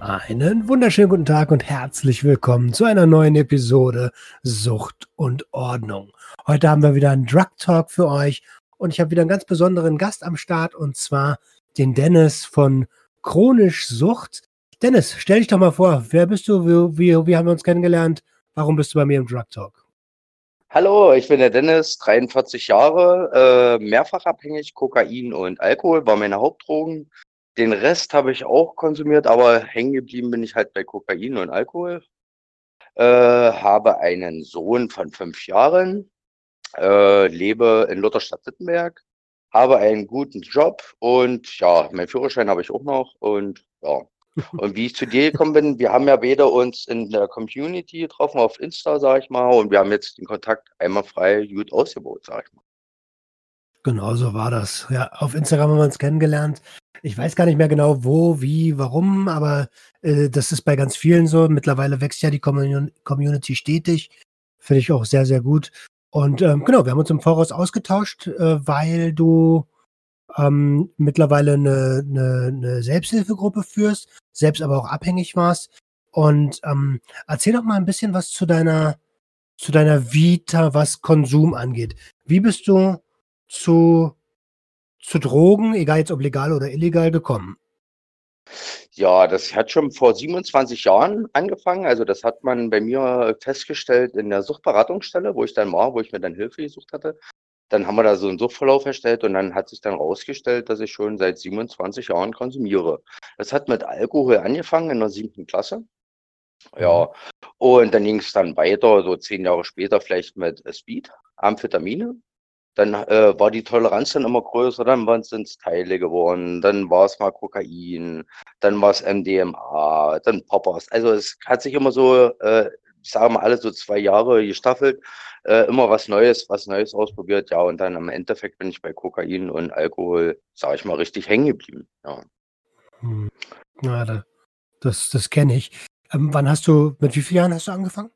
Einen wunderschönen guten Tag und herzlich willkommen zu einer neuen Episode Sucht und Ordnung. Heute haben wir wieder einen Drug Talk für euch und ich habe wieder einen ganz besonderen Gast am Start und zwar den Dennis von Chronisch Sucht. Dennis, stell dich doch mal vor, wer bist du, wie, wie, wie haben wir uns kennengelernt, warum bist du bei mir im Drug Talk? Hallo, ich bin der Dennis, 43 Jahre, äh, mehrfach abhängig, Kokain und Alkohol war meine Hauptdrogen. Den Rest habe ich auch konsumiert, aber hängen geblieben bin ich halt bei Kokain und Alkohol. Äh, habe einen Sohn von fünf Jahren, äh, lebe in Lutherstadt-Wittenberg, habe einen guten Job und ja, meinen Führerschein habe ich auch noch und ja. Und wie ich zu dir gekommen bin, wir haben ja beide uns in der Community getroffen auf Insta, sag ich mal, und wir haben jetzt den Kontakt einmal frei gut ausgebaut, sag ich mal. Genau so war das. Ja, auf Instagram haben wir uns kennengelernt. Ich weiß gar nicht mehr genau, wo, wie, warum, aber äh, das ist bei ganz vielen so. Mittlerweile wächst ja die Commun Community stetig. Finde ich auch sehr, sehr gut. Und ähm, genau, wir haben uns im Voraus ausgetauscht, äh, weil du ähm, mittlerweile eine, eine, eine Selbsthilfegruppe führst, selbst aber auch abhängig warst. Und ähm, erzähl doch mal ein bisschen was zu deiner, zu deiner Vita, was Konsum angeht. Wie bist du zu zu Drogen, egal jetzt ob legal oder illegal, gekommen? Ja, das hat schon vor 27 Jahren angefangen. Also das hat man bei mir festgestellt in der Suchtberatungsstelle, wo ich dann war, wo ich mir dann Hilfe gesucht hatte. Dann haben wir da so einen Suchtverlauf erstellt und dann hat sich dann rausgestellt, dass ich schon seit 27 Jahren konsumiere. Das hat mit Alkohol angefangen in der siebten Klasse. Ja, mhm. und dann ging es dann weiter, so zehn Jahre später vielleicht mit Speed, Amphetamine dann äh, war die Toleranz dann immer größer, dann sind es Teile geworden, dann war es mal Kokain, dann war es MDMA, dann Poppers. Also es hat sich immer so, äh, ich sage mal, alle so zwei Jahre gestaffelt, äh, immer was Neues, was Neues ausprobiert, ja, und dann am Endeffekt bin ich bei Kokain und Alkohol, sage ich mal, richtig hängen geblieben. Ja. Hm. Na, das, das kenne ich. Ähm, wann hast du, mit wie vielen Jahren hast du angefangen?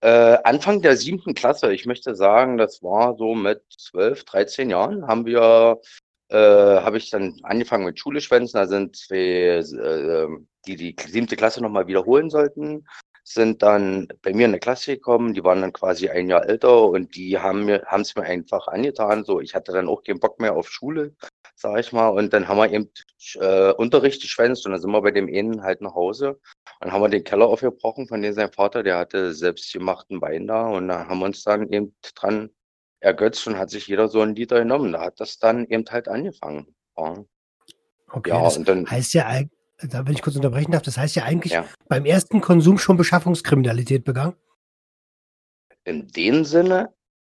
Äh, Anfang der siebten Klasse, ich möchte sagen, das war so mit 12, 13 Jahren, haben wir, äh, habe ich dann angefangen mit Schuleschwänzen. Da sind zwei, äh, die die siebte Klasse nochmal wiederholen sollten, sind dann bei mir in der Klasse gekommen. Die waren dann quasi ein Jahr älter und die haben mir, haben es mir einfach angetan. So, ich hatte dann auch keinen Bock mehr auf Schule, sag ich mal. Und dann haben wir eben äh, Unterricht geschwänzt und dann sind wir bei dem einen halt nach Hause. Dann haben wir den Keller aufgebrochen von dem sein Vater, der hatte selbstgemachten Wein da und da haben wir uns dann eben dran ergötzt und hat sich jeder so einen Liter genommen. Da hat das dann eben halt angefangen. Ja. Okay, ja, das und dann, heißt ja, da wenn ich kurz unterbrechen darf, das heißt ja eigentlich ja. beim ersten Konsum schon Beschaffungskriminalität begangen? In dem Sinne,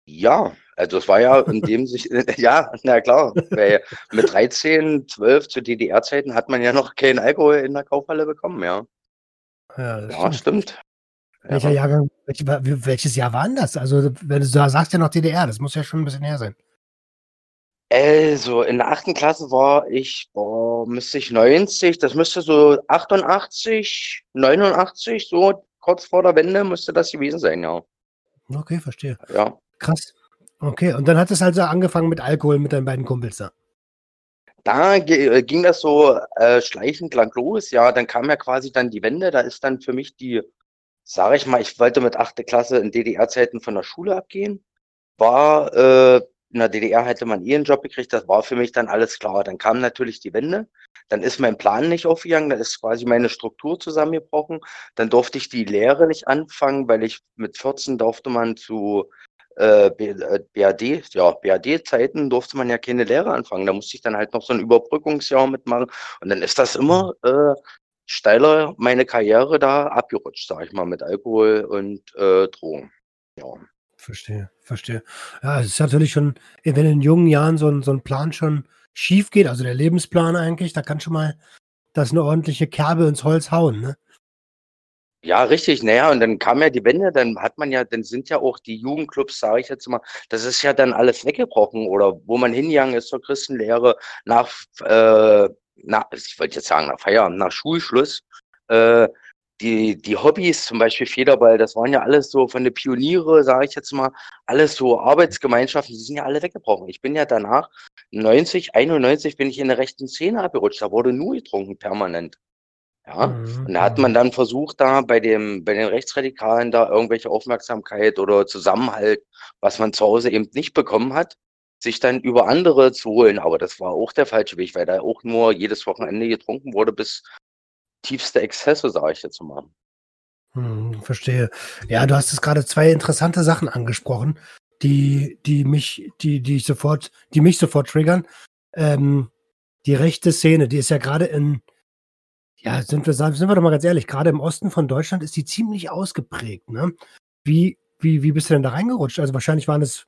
ja. Also es war ja in dem sich, ja, na klar, weil mit 13, 12 zu DDR-Zeiten hat man ja noch keinen Alkohol in der Kaufhalle bekommen, ja. Ja, ja stimmt. Welcher ja. Jahrgang, welch, welches Jahr war denn das? Also, wenn du sagst ja noch DDR, das muss ja schon ein bisschen her sein. Also, in der achten Klasse war ich, boah, müsste ich 90, das müsste so 88, 89, so kurz vor der Wende müsste das gewesen sein, ja. Okay, verstehe. Ja. Krass. Okay, und dann hat es also angefangen mit Alkohol mit deinen beiden Kumpels da da äh, ging das so äh, schleichend lang los. Ja, dann kam ja quasi dann die Wende. Da ist dann für mich die, sage ich mal, ich wollte mit achte Klasse in DDR-Zeiten von der Schule abgehen. War äh, in der DDR hätte man eh einen Job gekriegt. Das war für mich dann alles klar. Dann kam natürlich die Wende. Dann ist mein Plan nicht aufgegangen. Da ist quasi meine Struktur zusammengebrochen. Dann durfte ich die Lehre nicht anfangen, weil ich mit 14 durfte man zu äh, BAD, äh, ja, BAD-Zeiten durfte man ja keine Lehre anfangen. Da musste ich dann halt noch so ein Überbrückungsjahr mitmachen. Und dann ist das immer äh, steiler meine Karriere da abgerutscht, sag ich mal, mit Alkohol und äh, Drogen. Ja. Verstehe, verstehe. Ja, es ist natürlich schon, wenn in jungen Jahren so ein, so ein Plan schon schief geht, also der Lebensplan eigentlich, da kann schon mal das eine ordentliche Kerbe ins Holz hauen, ne? Ja, richtig. Naja, und dann kam ja die Wende, dann hat man ja, dann sind ja auch die Jugendclubs, sage ich jetzt mal, das ist ja dann alles weggebrochen oder wo man hingegangen ist zur Christenlehre nach, äh, nach ich wollte jetzt sagen, nach Feierabend, nach Schulschluss. Äh, die, die Hobbys, zum Beispiel Federball, das waren ja alles so von den Pioniere, sage ich jetzt mal, alles so Arbeitsgemeinschaften, die sind ja alle weggebrochen. Ich bin ja danach, 90, 91 bin ich in der rechten Szene abgerutscht, da wurde nur getrunken, permanent. Ja, Mhm, und da hat mhm. man dann versucht, da bei dem, bei den Rechtsradikalen da irgendwelche Aufmerksamkeit oder Zusammenhalt, was man zu Hause eben nicht bekommen hat, sich dann über andere zu holen. Aber das war auch der falsche Weg, weil da auch nur jedes Wochenende getrunken wurde bis tiefste Exzesse, sage ich jetzt mal. Hm, verstehe. Ja, du hast es gerade zwei interessante Sachen angesprochen, die, die mich, die, die ich sofort, die mich sofort triggern. Ähm, die rechte Szene, die ist ja gerade in, ja, sind wir, sind wir doch mal ganz ehrlich, gerade im Osten von Deutschland ist die ziemlich ausgeprägt, ne? Wie, wie, wie bist du denn da reingerutscht? Also wahrscheinlich waren es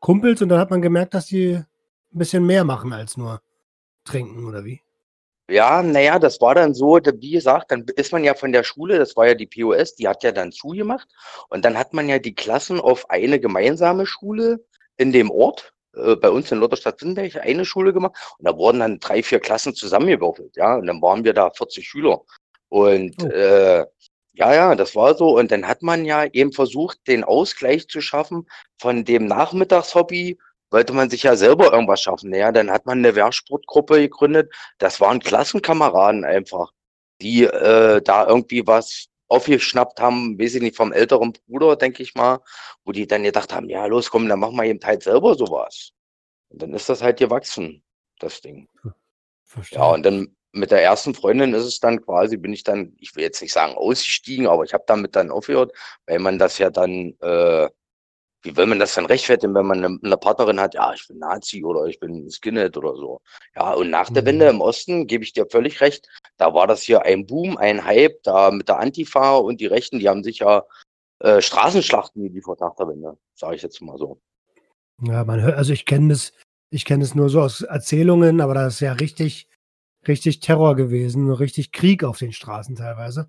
Kumpels und dann hat man gemerkt, dass die ein bisschen mehr machen als nur trinken, oder wie? Ja, naja, das war dann so, wie gesagt, dann ist man ja von der Schule, das war ja die POS, die hat ja dann zugemacht. Und dann hat man ja die Klassen auf eine gemeinsame Schule in dem Ort, äh, bei uns in Lutherstadt-Wittenberg, eine Schule gemacht. Und da wurden dann drei, vier Klassen zusammengewürfelt, ja. Und dann waren wir da 40 Schüler. Und Oh. äh, ja, ja, das war so. Und dann hat man ja eben versucht, den Ausgleich zu schaffen von dem Nachmittagshobby wollte man sich ja selber irgendwas schaffen. Naja, dann hat man eine Wehrsportgruppe gegründet. Das waren Klassenkameraden einfach, die äh, da irgendwie was aufgeschnappt haben, weiß ich nicht, vom älteren Bruder, denke ich mal, wo die dann gedacht haben, ja, los, komm, dann machen wir eben halt selber sowas. Und dann ist das halt gewachsen, das Ding. Verstehe. Ja, und dann mit der ersten Freundin ist es dann quasi, bin ich dann, ich will jetzt nicht sagen ausgestiegen, aber ich habe damit dann aufgehört, weil man das ja dann, äh, wie will man das dann rechtfertigen, wenn man eine, eine Partnerin hat, ja, ich bin Nazi oder ich bin Skinhead oder so. Ja, und nach der Mhm. Wende im Osten gebe ich dir völlig recht, da war das hier ein Boom, ein Hype, da mit der Antifa und die Rechten, die haben sich ja äh, Straßenschlachten geliefert nach der Wende, sage ich jetzt mal so. Ja, man hört, also ich kenne das, ich kenne es nur so aus Erzählungen, aber das ist ja richtig, richtig Terror gewesen, richtig Krieg auf den Straßen teilweise.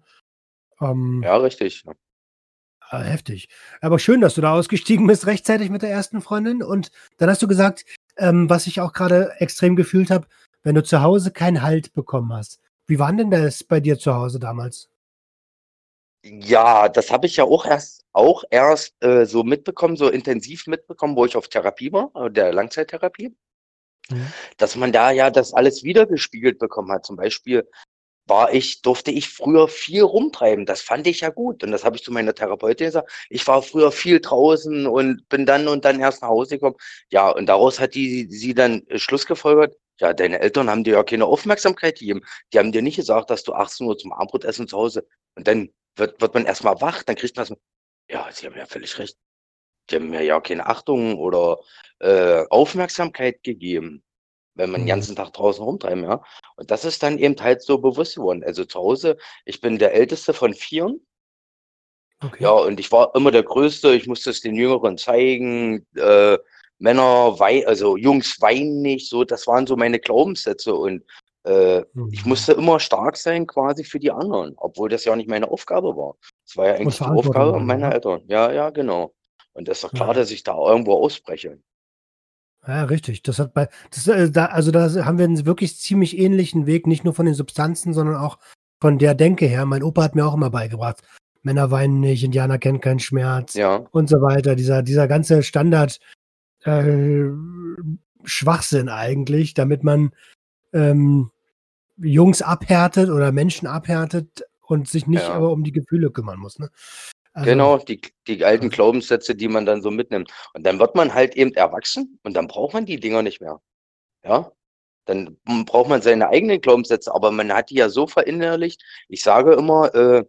Ähm, Ja, richtig. Äh, heftig. Aber schön, dass du da ausgestiegen bist, rechtzeitig mit der ersten Freundin. Und dann hast du gesagt, ähm, was ich auch gerade extrem gefühlt habe, wenn du zu Hause keinen Halt bekommen hast. Wie war denn das bei dir zu Hause damals? Ja, das habe ich ja auch erst auch erst äh, so mitbekommen, so intensiv mitbekommen, wo ich auf Therapie war, äh, der Langzeittherapie, Mhm. dass man da ja das alles wiedergespiegelt bekommen hat. Zum Beispiel war ich, durfte ich früher viel rumtreiben. Das fand ich ja gut. Und das habe ich zu meiner Therapeutin gesagt. Ich war früher viel draußen und bin dann und dann erst nach Hause gekommen. Ja, und daraus hat die sie dann äh, Schluss gefolgert. Ja, deine Eltern haben dir ja keine Aufmerksamkeit gegeben. Die haben dir nicht gesagt, dass du 18 Uhr zum Abendbrot essen zu Hause. Und dann wird, wird man erstmal wach, dann kriegt man so, ja, sie haben ja völlig recht. Die haben mir ja keine Achtung oder äh, Aufmerksamkeit gegeben, wenn man den Mhm. ganzen Tag draußen rumtreiben, ja. Und das ist dann eben halt so bewusst geworden. Also zu Hause, ich bin der Älteste von Vieren. Okay. Ja, und ich war immer der Größte. Ich musste es den Jüngeren zeigen. Äh, Männer weinen, also Jungs weinen nicht. So, das waren so meine Glaubenssätze. Und äh, ich Mhm. musste immer stark sein quasi für die anderen, obwohl das ja nicht meine Aufgabe war. Das war ja eigentlich die Aufgabe meiner ne? Eltern. Ja, ja, genau. Und das ist doch klar, Ja. dass ich da irgendwo ausbreche. Ja, richtig. Das hat bei, das, äh, da, also da haben wir einen wirklich ziemlich ähnlichen Weg, nicht nur von den Substanzen, sondern auch von der Denke her. Mein Opa hat mir auch immer beigebracht, Männer weinen nicht, Indianer kennen keinen Schmerz Ja, und so weiter. Dieser, dieser ganze Standard äh, Schwachsinn eigentlich, damit man ähm, Jungs abhärtet oder Menschen abhärtet und sich nicht Ja. aber um die Gefühle kümmern muss. Ne? Also, genau, die, die alten Glaubenssätze, die man dann so mitnimmt. Und dann wird man halt eben erwachsen und dann braucht man die Dinger nicht mehr. Ja, dann braucht man seine eigenen Glaubenssätze, aber man hat die ja so verinnerlicht. Ich sage immer, äh,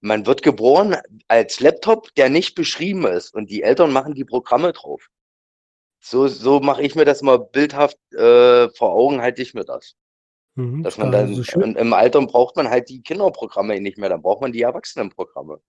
man wird geboren als Laptop, der nicht beschrieben ist und die Eltern machen die Programme drauf. So, so mache ich mir das mal bildhaft äh, vor Augen, halte ich mir das. Mhm, Dass man dann, so im Alter braucht man halt die Kinderprogramme nicht mehr, dann braucht man die Erwachsenenprogramme.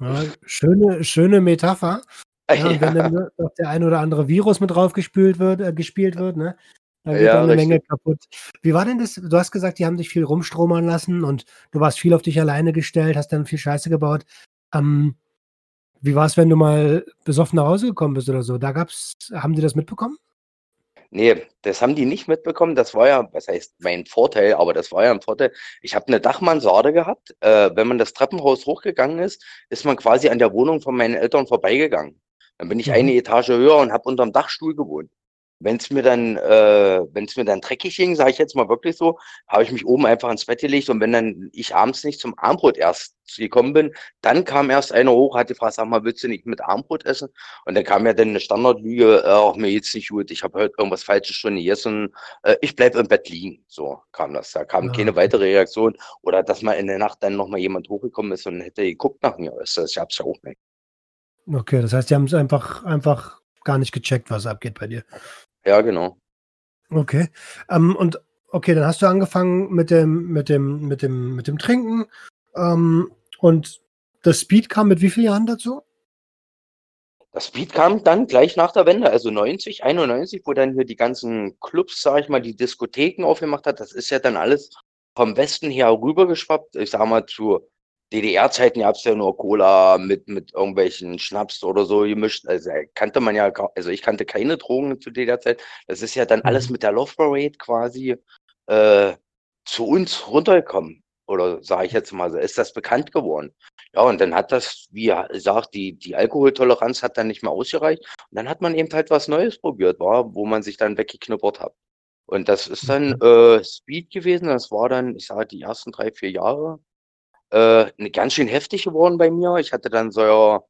Ja, schöne, schöne Metapher. Ja, und wenn Ja, dann noch der ein oder andere Virus mit draufgespült wird, äh, gespielt wird, ne? Da geht ja, eine richtig. Menge kaputt. Wie war denn das? Du hast gesagt, die haben dich viel rumstromern lassen und du warst viel auf dich alleine gestellt, hast dann viel Scheiße gebaut. Ähm, wie war es, wenn du mal besoffen nach Hause gekommen bist oder so? Da gab's, haben die das mitbekommen? Nee, das haben die nicht mitbekommen. Das war ja, was heißt mein Vorteil, aber das war ja ein Vorteil. Ich habe eine Dachmansarde gehabt. Äh, wenn man das Treppenhaus hochgegangen ist, ist man quasi an der Wohnung von meinen Eltern vorbeigegangen. Dann bin ich mhm. eine Etage höher und habe unterm Dachstuhl gewohnt. Wenn es mir dann, äh, wenn es mir dann dreckig ging, sage ich jetzt mal wirklich so, habe ich mich oben einfach ins Bett gelegt und wenn dann ich abends nicht zum Armbrot erst gekommen bin, dann kam erst einer hoch, hat gefragt, sag mal, willst du nicht mit Armbrot essen? Und dann kam ja dann eine Standardlüge, äh, auch mir geht's nicht gut, ich habe heute irgendwas Falsches schon gegessen, äh, ich bleib im Bett liegen. So kam das. Da kam ja. keine weitere Reaktion oder dass mal in der Nacht dann nochmal jemand hochgekommen ist und hätte geguckt nach mir. Das, das gab's ja auch nicht. Okay, das heißt, die haben es einfach, einfach gar nicht gecheckt, was abgeht bei dir. Ja, genau. Okay. Ähm, und okay, dann hast du angefangen mit dem, mit dem, mit dem, mit dem Trinken. Ähm, und das Speed kam mit wie vielen Jahren dazu? Das Speed kam dann gleich nach der Wende, also 90, 91, wo dann hier die ganzen Clubs, sag ich mal, die Diskotheken aufgemacht hat. Das ist ja dann alles vom Westen her rübergeschwappt. Ich sag mal, zu DDR-Zeiten gab es ja nur Cola mit, mit irgendwelchen Schnaps oder so gemischt. Also äh, kannte man ja, also ich kannte keine Drogen zu DDR-Zeit. Das ist ja dann alles mhm. mit der Love Parade quasi äh, zu uns runtergekommen. Oder sage ich jetzt mal so, ist das bekannt geworden. Ja, und dann hat das, wie gesagt, die, die Alkoholtoleranz hat dann nicht mehr ausgereicht. Und dann hat man eben halt was Neues probiert, war, wo man sich dann weggeknuppert hat. Und das ist dann mhm. äh, Speed gewesen. Das war dann, ich sage, die ersten drei, vier Jahre äh, ne, ganz schön heftig geworden bei mir. Ich hatte dann so,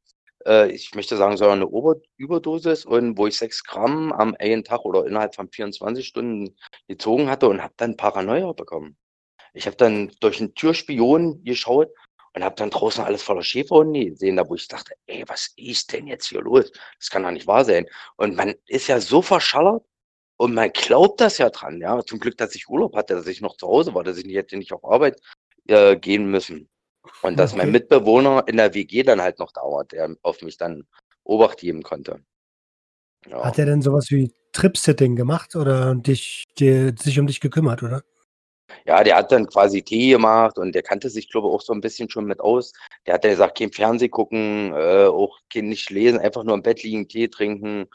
äh, ich möchte sagen, so eine Ober Überdosis und wo ich sechs Gramm am einen Tag oder innerhalb von 24 Stunden gezogen hatte und habe dann Paranoia bekommen. Ich habe dann durch einen Türspion geschaut und habe dann draußen alles voller Schäferhunde gesehen, da wo ich dachte, ey, was ist denn jetzt hier los? Das kann doch nicht wahr sein. Und man ist ja so verschallert und man glaubt das ja dran, ja. Zum Glück, dass ich Urlaub hatte, dass ich noch zu Hause war, dass ich nicht, hätte nicht auf Arbeit äh, gehen müssen. Und dass okay. mein Mitbewohner in der WG dann halt noch dauert, der auf mich dann Obacht geben konnte. Ja. Hat er denn sowas wie Trip-Sitting gemacht oder dich, die, sich um dich gekümmert, oder? Ja, der hat dann quasi Tee gemacht und der kannte sich, glaube ich, auch so ein bisschen schon mit aus. Der hat dann gesagt, kein Fernseh gucken, äh, auch kein nicht lesen, einfach nur im Bett liegen, Tee trinken.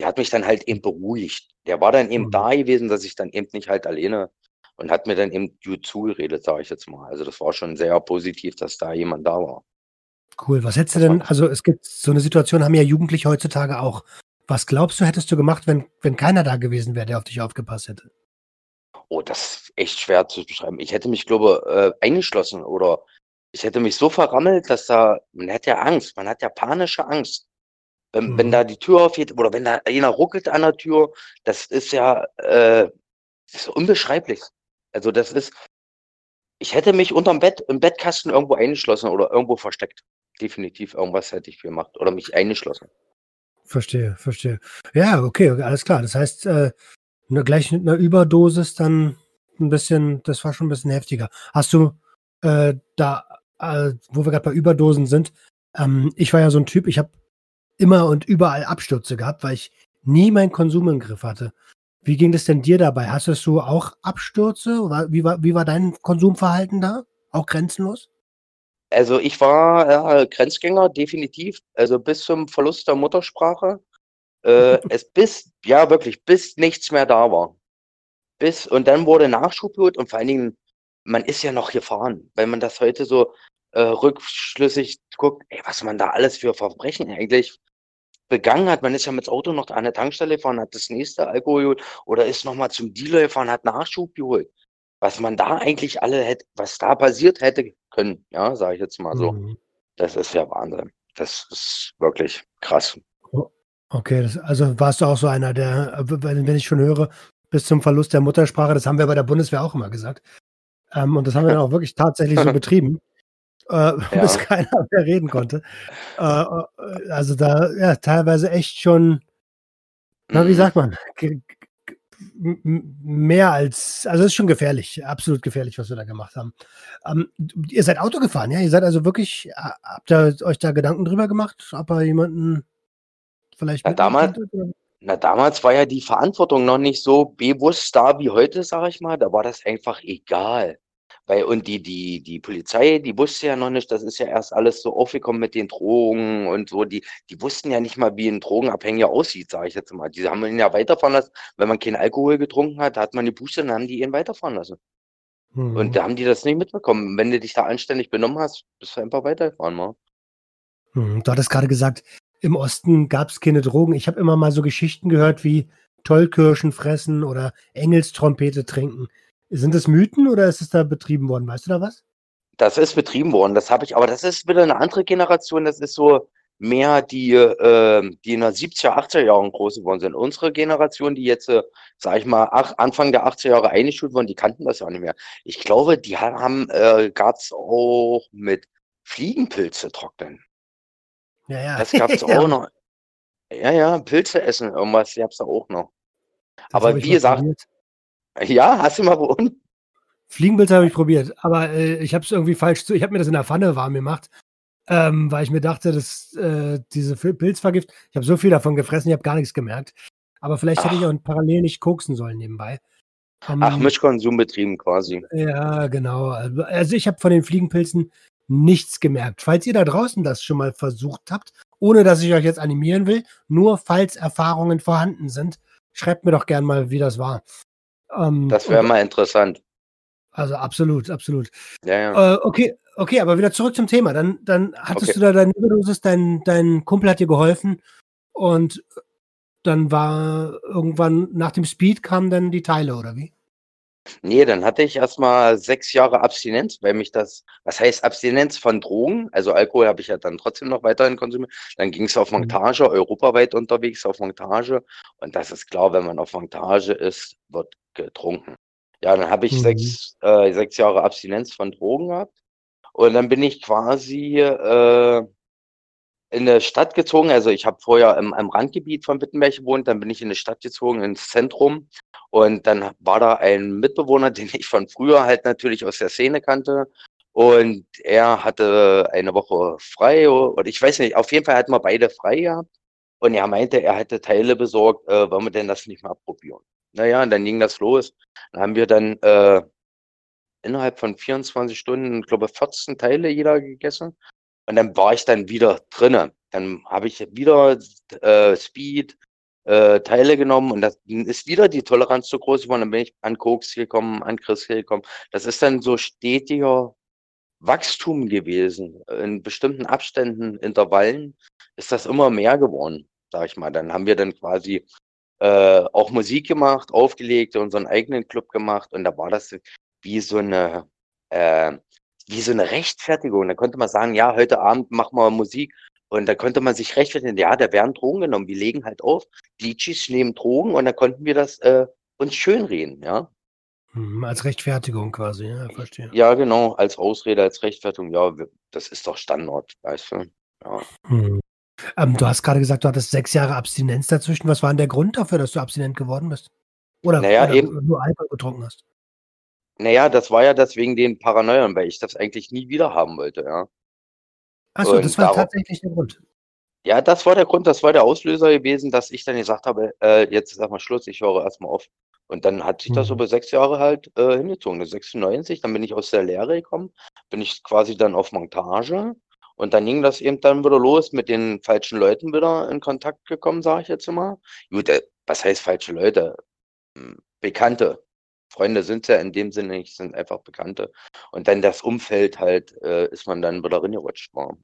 Der hat mich dann halt eben beruhigt. Der war dann eben mhm. da gewesen, dass ich dann eben nicht halt alleine und hat mir dann eben gut zugeredet, sage ich jetzt mal. Also das war schon sehr positiv, dass da jemand da war. Cool. Was hättest du denn, also es gibt so eine Situation, haben ja Jugendliche heutzutage auch. Was glaubst du, hättest du gemacht, wenn, wenn keiner da gewesen wäre, der auf dich aufgepasst hätte? Oh, das ist echt schwer zu beschreiben. Ich hätte mich, glaube äh, eingeschlossen oder ich hätte mich so verrammelt, dass da, man hat ja Angst, man hat ja panische Angst. Wenn, mhm. wenn da die Tür aufgeht oder wenn da einer ruckelt an der Tür, das ist ja äh, das ist unbeschreiblich. Also das ist, ich hätte mich unterm Bett, im Bettkasten irgendwo eingeschlossen oder irgendwo versteckt. Definitiv irgendwas hätte ich gemacht oder mich eingeschlossen. Verstehe, verstehe. Ja, okay, alles klar. Das heißt, äh, eine, gleich mit einer Überdosis dann ein bisschen, das war schon ein bisschen heftiger. Hast du äh, da, äh, wo wir gerade bei Überdosen sind, ähm, ich war ja so ein Typ, ich habe immer und überall Abstürze gehabt, weil ich nie meinen Konsum im Griff hatte. Wie ging es denn dir dabei? Hast du auch Abstürze? Wie war, wie war dein Konsumverhalten da? Auch grenzenlos? Also ich war äh, Grenzgänger, definitiv. Also bis zum Verlust der Muttersprache. Äh, es bis, ja wirklich, bis nichts mehr da war. Bis, und dann wurde Nachschublut und vor allen Dingen, man ist ja noch gefahren. Wenn man das heute so äh, rückschlüssig guckt, ey, was man da alles für Verbrechen eigentlich begangen hat. Man ist ja mit dem Auto noch an der Tankstelle gefahren, hat das nächste Alkohol geholt oder ist nochmal zum Dealer gefahren, hat Nachschub geholt. Was man da eigentlich alle hätte, was da passiert hätte können, ja, sage ich jetzt mal so. Mhm. Das ist ja Wahnsinn. Das ist wirklich krass. Oh, okay, das, also warst du auch so einer, der, wenn ich schon höre, bis zum Verlust der Muttersprache, das haben wir bei der Bundeswehr auch immer gesagt. Ähm, und das haben wir dann auch wirklich tatsächlich so betrieben äh, ja. bis keiner mehr reden konnte. Äh, äh, also da, ja, teilweise echt schon, na, wie mhm. sagt man, mehr als, also es ist schon gefährlich, absolut gefährlich, was wir da gemacht haben. Ähm, ihr seid Auto gefahren, ja? Ihr seid also wirklich, habt ihr euch da Gedanken drüber gemacht, ob ihr jemanden vielleicht ja, damals, Na, damals war ja die Verantwortung noch nicht so bewusst da wie heute, sage ich mal. Da war das einfach egal. Weil, und die, die, die Polizei, die wusste ja noch nicht, das ist ja erst alles so aufgekommen mit den Drogen und so. Die, die wussten ja nicht mal, wie ein Drogenabhängiger aussieht, sage ich jetzt mal. Die haben ihn ja weiterfahren lassen. Wenn man keinen Alkohol getrunken hat, hat man die Buße, dann haben die ihn weiterfahren lassen. Mhm. Und da haben die das nicht mitbekommen. Wenn du dich da anständig benommen hast, bist du einfach weitergefahren, mal. Mhm. Du hattest gerade gesagt, im Osten gab es keine Drogen. Ich habe immer mal so Geschichten gehört wie Tollkirschen fressen oder Engelstrompete trinken. Sind das Mythen oder ist es da betrieben worden? Weißt du da was? Das ist betrieben worden, das habe ich, aber das ist wieder eine andere Generation, das ist so mehr die, äh, die in den 70er, 80er Jahren groß geworden sind. Unsere Generation, die jetzt, äh, sag ich mal, ach, Anfang der 80er Jahre eingeschult wurden, die kannten das ja nicht mehr. Ich glaube, die haben, äh, gab es auch mit Fliegenpilze trocknen. Ja, ja. Das gab es ja. auch noch. Ja, ja, Pilze essen, irgendwas gab es da auch noch. Das aber wie gesagt, probiert. Ja, hast du mal unten? Fliegenpilze habe ich probiert, aber äh, ich habe es irgendwie falsch zu. Ich habe mir das in der Pfanne warm gemacht, ähm, weil ich mir dachte, dass äh, diese Pilzvergift, ich habe so viel davon gefressen, ich habe gar nichts gemerkt. Aber vielleicht Ach. hätte ich auch parallel nicht koksen sollen nebenbei. Um, Ach, Mischkonsum betrieben quasi. Ja, genau. Also ich habe von den Fliegenpilzen nichts gemerkt. Falls ihr da draußen das schon mal versucht habt, ohne dass ich euch jetzt animieren will, nur falls Erfahrungen vorhanden sind, schreibt mir doch gern mal, wie das war. Ähm, das wäre mal interessant. Also absolut, absolut. Ja, ja. Äh, okay, okay, aber wieder zurück zum Thema. Dann, dann hattest okay. du da deine Überdosis, dein, dein Kumpel hat dir geholfen und dann war irgendwann nach dem Speed kamen dann die Teile, oder wie? Nee, dann hatte ich erstmal sechs Jahre Abstinenz, weil mich das, was heißt Abstinenz von Drogen? Also Alkohol habe ich ja dann trotzdem noch weiterhin konsumiert. Dann ging es auf mhm. Montage, europaweit unterwegs auf Montage. Und das ist klar, wenn man auf Montage ist, wird getrunken. Ja, dann habe ich mhm. sechs, äh, sechs Jahre Abstinenz von Drogen gehabt. Und dann bin ich quasi äh, in eine Stadt gezogen. Also ich habe vorher im, im Randgebiet von Wittenberg gewohnt, dann bin ich in eine Stadt gezogen, ins Zentrum. Und dann war da ein Mitbewohner, den ich von früher halt natürlich aus der Szene kannte. Und er hatte eine Woche frei und ich weiß nicht, auf jeden Fall hatten wir beide frei gehabt. Und er meinte, er hätte Teile besorgt, äh, wollen wir denn das nicht mal probieren? Naja, und dann ging das los. Dann haben wir dann äh, innerhalb von 24 Stunden, ich glaube, 14 Teile jeder gegessen. Und dann war ich dann wieder drinnen. Dann habe ich wieder äh, Speed, äh, Teile genommen und das ist wieder die Toleranz so groß geworden. Dann bin ich an Koks gekommen, an Chris gekommen. Das ist dann so stetiger Wachstum gewesen. In bestimmten Abständen, Intervallen ist das immer mehr geworden, sag ich mal. Dann haben wir dann quasi äh, auch Musik gemacht, aufgelegt, unseren eigenen Club gemacht und da war das wie so eine äh, wie so eine Rechtfertigung. Da konnte man sagen, ja, heute Abend machen wir Musik. Und da konnte man sich rechtfertigen, ja, da werden Drogen genommen. Wir legen halt auf, die Chis nehmen Drogen und da konnten wir das äh, uns schönreden, ja. Hm, als Rechtfertigung quasi, ja, verstehe. Ja, genau, als Ausrede, als Rechtfertigung, ja, das ist doch Standard, weißt du. Ja. Hm. Ähm, du hast gerade gesagt, du hattest sechs Jahre Abstinenz dazwischen. Was war denn der Grund dafür, dass du abstinent geworden bist? Oder, naja, oder eben, nur Alkohol getrunken hast? Naja, das war ja deswegen den Paranoiern, weil ich das eigentlich nie wieder haben wollte, ja. Achso, das war darauf, tatsächlich der Grund. Ja, das war der Grund, das war der Auslöser gewesen, dass ich dann gesagt habe, äh, jetzt sag mal Schluss, ich höre erstmal auf. Und dann hat sich das mhm. über sechs Jahre halt äh, hingezogen. 96, dann bin ich aus der Lehre gekommen, bin ich quasi dann auf Montage. Und dann ging das eben dann wieder los, mit den falschen Leuten wieder in Kontakt gekommen, sage ich jetzt mal. Gut, äh, was heißt falsche Leute? Hm, Bekannte, Freunde sind ja in dem Sinne nicht, sind einfach Bekannte. Und dann das Umfeld halt, äh, ist man dann wieder reingerutscht. War.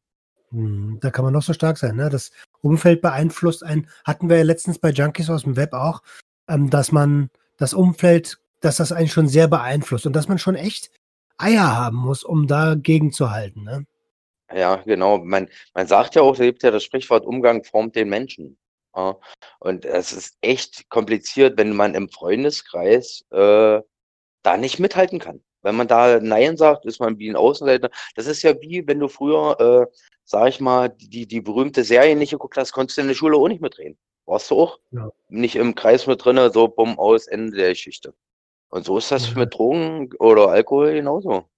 Hm, da kann man noch so stark sein. Ne? Das Umfeld beeinflusst einen. Hatten wir ja letztens bei Junkies aus dem Web auch, ähm, dass man das Umfeld, dass das einen schon sehr beeinflusst und dass man schon echt Eier haben muss, um dagegen zu halten. Ne? Ja, genau. Man, man sagt ja auch, da gibt ja das Sprichwort, Umgang formt den Menschen. Ja, und es ist echt kompliziert, wenn man im Freundeskreis äh, da nicht mithalten kann. Wenn man da Nein sagt, ist man wie ein Außenseiter. Das ist ja wie, wenn du früher, äh, sag ich mal, die, die berühmte Serie nicht geguckt hast, konntest du in der Schule auch nicht mitreden. Warst du auch? Ja. Nicht im Kreis mit drinne, so bumm aus, Ende der Geschichte. Und so ist das ja. mit Drogen oder Alkohol genauso.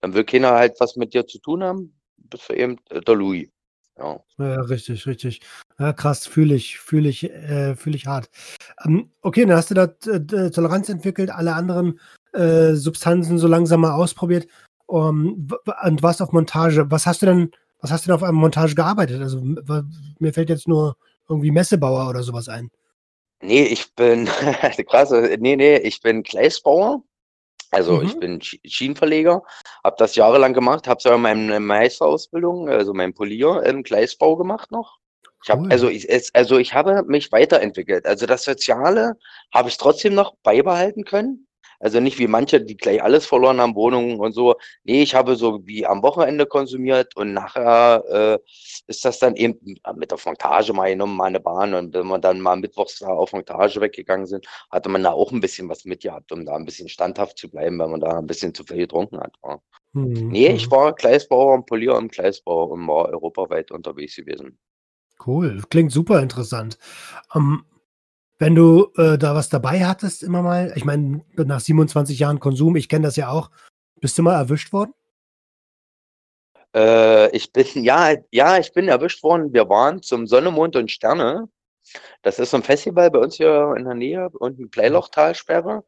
Dann will keiner halt was mit dir zu tun haben, bist du eben der Louis. Ja. Ja, richtig, richtig. Ja, krass, fühle ich, fühle ich, äh, fühle ich hart. Ähm, okay, dann hast du da äh, Toleranz entwickelt, alle anderen äh, Substanzen so langsam mal ausprobiert um, und warst auf Montage. Was hast du denn, was hast du denn auf einem Montage gearbeitet? Also mir fällt jetzt nur irgendwie Messebauer oder sowas ein. Nee, ich bin krass, nee, nee, ich bin Gleisbauer. Also mhm. ich bin Schienenverleger, habe das jahrelang gemacht, habe sogar meine Meisterausbildung, also mein Polier im Gleisbau gemacht noch. Ich habe cool. also ich also ich habe mich weiterentwickelt. Also das Soziale habe ich trotzdem noch beibehalten können. Also nicht wie manche, die gleich alles verloren haben, Wohnungen und so. Nee, ich habe so wie am Wochenende konsumiert und nachher äh, ist das dann eben mit der Montage mal genommen, mal eine Bahn. Und wenn wir dann mal mittwochs da auf Montage weggegangen sind, hatte man da auch ein bisschen was mitgehabt, um da ein bisschen standhaft zu bleiben, wenn man da ein bisschen zu viel getrunken hat. Ja. Mhm. Nee, ich war Gleisbauer und Polier im Gleisbau und war europaweit unterwegs gewesen. Cool, klingt super interessant. Um, wenn du äh, da was dabei hattest, immer mal, ich meine, nach 27 Jahren Konsum, ich kenne das ja auch, bist du mal erwischt worden? Äh, ich bin, ja, ja, ich bin erwischt worden. Wir waren zum Sonne, Mond und Sterne. Das ist so ein Festival bei uns hier in der Nähe und ein Bleilochtalsperre.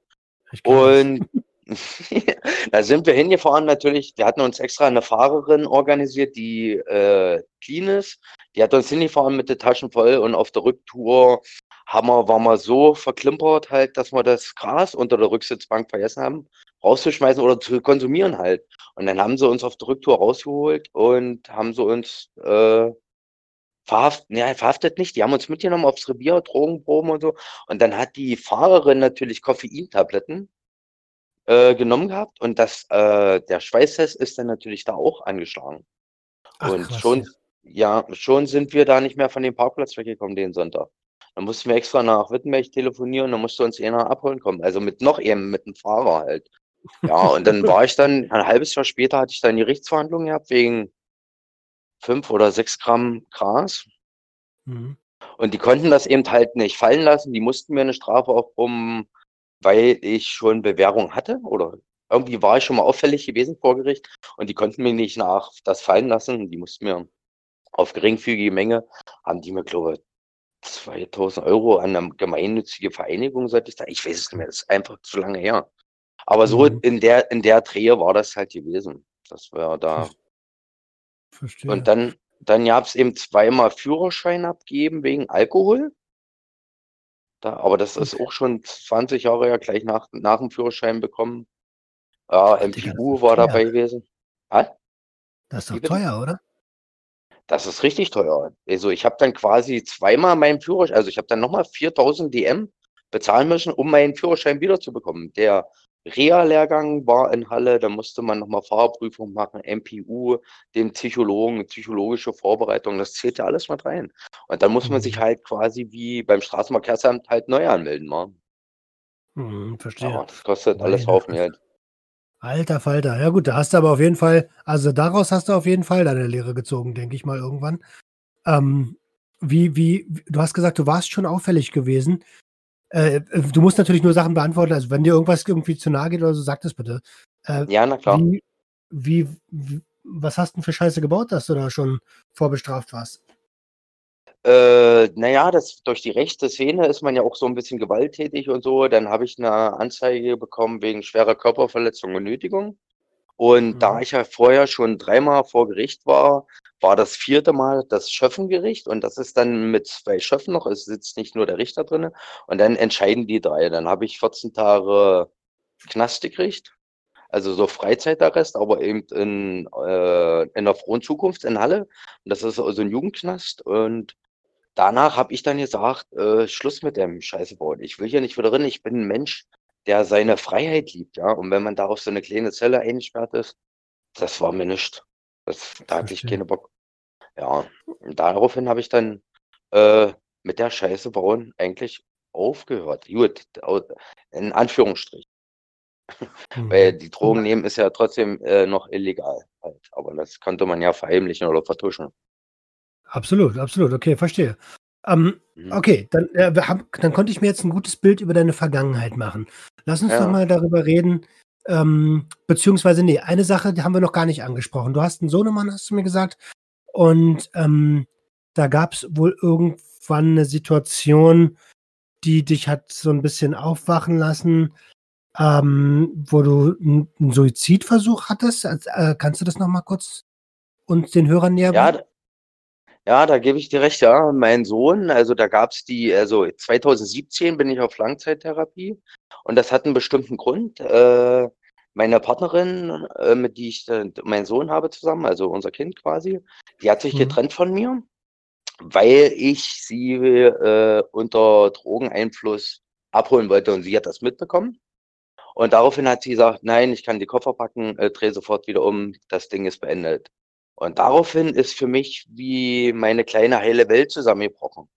Und da sind wir hingefahren natürlich. Wir hatten uns extra eine Fahrerin organisiert, die äh, clean ist. Die hat uns hingefahren mit den Taschen voll und auf der Rücktour haben wir, waren wir so verklimpert halt, dass wir das Gras unter der Rücksitzbank vergessen haben, rauszuschmeißen oder zu konsumieren halt. Und dann haben sie uns auf der Rücktour rausgeholt und haben sie uns äh, verhaftet, ne, verhaftet nicht, die haben uns mitgenommen aufs Revier, Drogenproben und so. Und dann hat die Fahrerin natürlich Koffeintabletten äh, genommen gehabt und das, äh, der Schweißtest ist dann natürlich da auch angeschlagen. Ach, und krass, schon, ja. ja, schon sind wir da nicht mehr von dem Parkplatz weggekommen den Sonntag. Dann mussten wir extra nach Wittenberg telefonieren, dann musste uns einer abholen kommen. Also mit noch eben mit dem Fahrer halt. Ja, und dann war ich dann, ein halbes Jahr später hatte ich dann die Gerichtsverhandlung gehabt wegen fünf oder sechs Gramm Gras. Mhm. Und die konnten das eben halt nicht fallen lassen. Die mussten mir eine Strafe aufbrummen, weil ich schon Bewährung hatte oder irgendwie war ich schon mal auffällig gewesen vor Gericht und die konnten mir nicht nach das fallen lassen. Die mussten mir auf geringfügige Menge, haben die mir, glaube ich, 2000 Euro an eine gemeinnützige Vereinigung sollte ich da. Ich weiß es nicht mehr, das ist einfach zu lange her. Aber so mhm. in der, in der Drehe war das halt gewesen. Das war da. Verstehe. Und dann, dann gab es eben zweimal Führerschein abgeben wegen Alkohol. Da, aber das ist auch schon 20 Jahre ja gleich nach, nach dem Führerschein bekommen. Ja, MPU war dabei gewesen. Was? Das ist doch teuer, oder? Das ist richtig teuer. Also ich habe dann quasi zweimal meinen Führerschein, also ich habe dann nochmal 4000 DM bezahlen müssen, um meinen Führerschein wiederzubekommen. Der Reha-Lehrgang war in Halle, da musste man nochmal Fahrprüfung machen, MPU, den Psychologen, psychologische Vorbereitung, das zählt ja alles mit rein. Und dann muss man sich mhm. halt quasi wie beim Straßenverkehrsamt halt neu anmelden. Mal. Hm, verstehe. Ja, das kostet alles Haufen Geld. Alter Falter. Ja gut, da hast du aber auf jeden Fall, also daraus hast du auf jeden Fall deine Lehre gezogen, denke ich mal irgendwann. Ähm, wie, wie, du hast gesagt, du warst schon auffällig gewesen. Äh, du musst natürlich nur Sachen beantworten. Also wenn dir irgendwas irgendwie zu nahe geht oder so, sag das bitte. Äh, ja, na klar. Wie, wie, wie, was hast du denn für Scheiße gebaut, dass du da schon vorbestraft warst? Äh, naja, das, durch die rechte Szene ist man ja auch so ein bisschen gewalttätig und so. Dann habe ich eine Anzeige bekommen wegen schwerer Körperverletzung und Nötigung. Und mhm. da ich ja vorher schon dreimal vor Gericht war, war das vierte Mal das Schöffengericht und das ist dann mit zwei Schöffen noch, es sitzt nicht nur der Richter drin und dann entscheiden die drei. Dann habe ich 14 Tage Knast gekriegt, also so Freizeitarrest, aber eben in, äh, in der frohen Zukunft in Halle. Und das ist also ein Jugendknast und danach habe ich dann gesagt, äh, Schluss mit dem Scheißebauen. Ich will hier nicht wieder drin. Ich bin ein Mensch, der seine Freiheit liebt, ja. Und wenn man da auf so eine kleine Zelle eingesperrt ist, das war mir nicht. Das, da hatte ich keine Bock. Ja, und daraufhin habe ich dann äh, mit der Scheiße bauen eigentlich aufgehört. Gut, in Anführungsstrichen. Mhm. Weil die Drogen nehmen ist ja trotzdem äh, noch illegal. Halt. Aber das konnte man ja verheimlichen oder vertuschen. Absolut, absolut. Okay, verstehe. Ähm, mhm. okay, dann, äh, hab, dann konnte ich mir jetzt ein gutes Bild über deine Vergangenheit machen. Lass uns ja. doch mal darüber reden. Ähm, beziehungsweise, nee, eine Sache, die haben wir noch gar nicht angesprochen. Du hast einen Sohnemann, hast du mir gesagt. Und ähm, da gab es wohl irgendwann eine Situation, die dich hat so ein bisschen aufwachen lassen, ähm, wo du einen Suizidversuch hattest. Äh, kannst du das noch mal kurz uns den Hörern näher Ja, ja, da gebe ich dir recht, ja. Mein Sohn, also da gab es die, also 2017 bin ich auf Langzeittherapie und das hat einen bestimmten Grund. Äh, meine Partnerin, äh, mit die ich äh, meinen Sohn habe zusammen, also unser Kind quasi, die hat sich mhm. getrennt von mir, weil ich sie äh, unter Drogeneinfluss abholen wollte und sie hat das mitbekommen. Und daraufhin hat sie gesagt, nein, ich kann die Koffer packen, äh, drehe sofort wieder um, das Ding ist beendet. Und daraufhin ist für mich wie meine kleine heile Welt zusammengebrochen.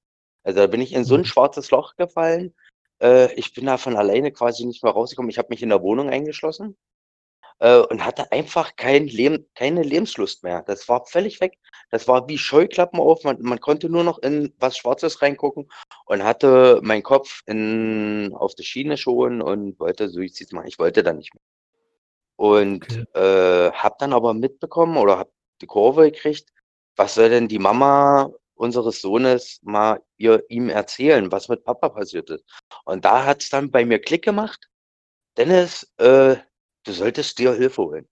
Also da bin ich in so ein mhm. schwarzes Loch gefallen. Äh, ich bin da von alleine quasi nicht mehr rausgekommen. Ich habe mich in der Wohnung eingeschlossen äh, und hatte einfach kein Leben, keine Lebenslust mehr. Das war völlig weg. Das war wie Scheuklappen auf. Man, man konnte nur noch in was Schwarzes reingucken und hatte meinen Kopf in, auf der Schiene schon und wollte Suizid machen. Ich wollte dann nicht mehr. Und okay. äh, habe dann aber mitbekommen oder habe die Kurve gekriegt, was soll denn die Mama unseres Sohnes mal ihr, ihm erzählen, was mit Papa passiert ist. Und da hat es dann bei mir Klick gemacht. Dennis, äh, Du solltest dir Hilfe holen.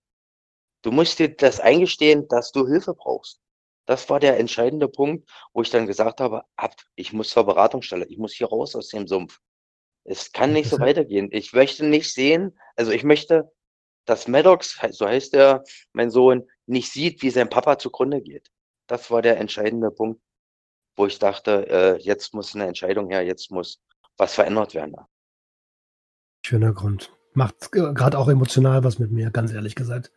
Du musst dir das eingestehen, dass du Hilfe brauchst. Das war der entscheidende Punkt, wo ich dann gesagt habe, ab, ich muss zur Beratungsstelle, ich muss hier raus aus dem Sumpf. Es kann nicht so weitergehen. Ich möchte nicht sehen, also ich möchte, dass Maddox, so heißt er, mein Sohn, nicht sieht, wie sein Papa zugrunde geht. Das war der entscheidende Punkt, wo ich dachte, äh, jetzt muss eine Entscheidung her, jetzt muss was verändert werden. Schöner Grund macht gerade auch emotional was mit mir, ganz ehrlich gesagt.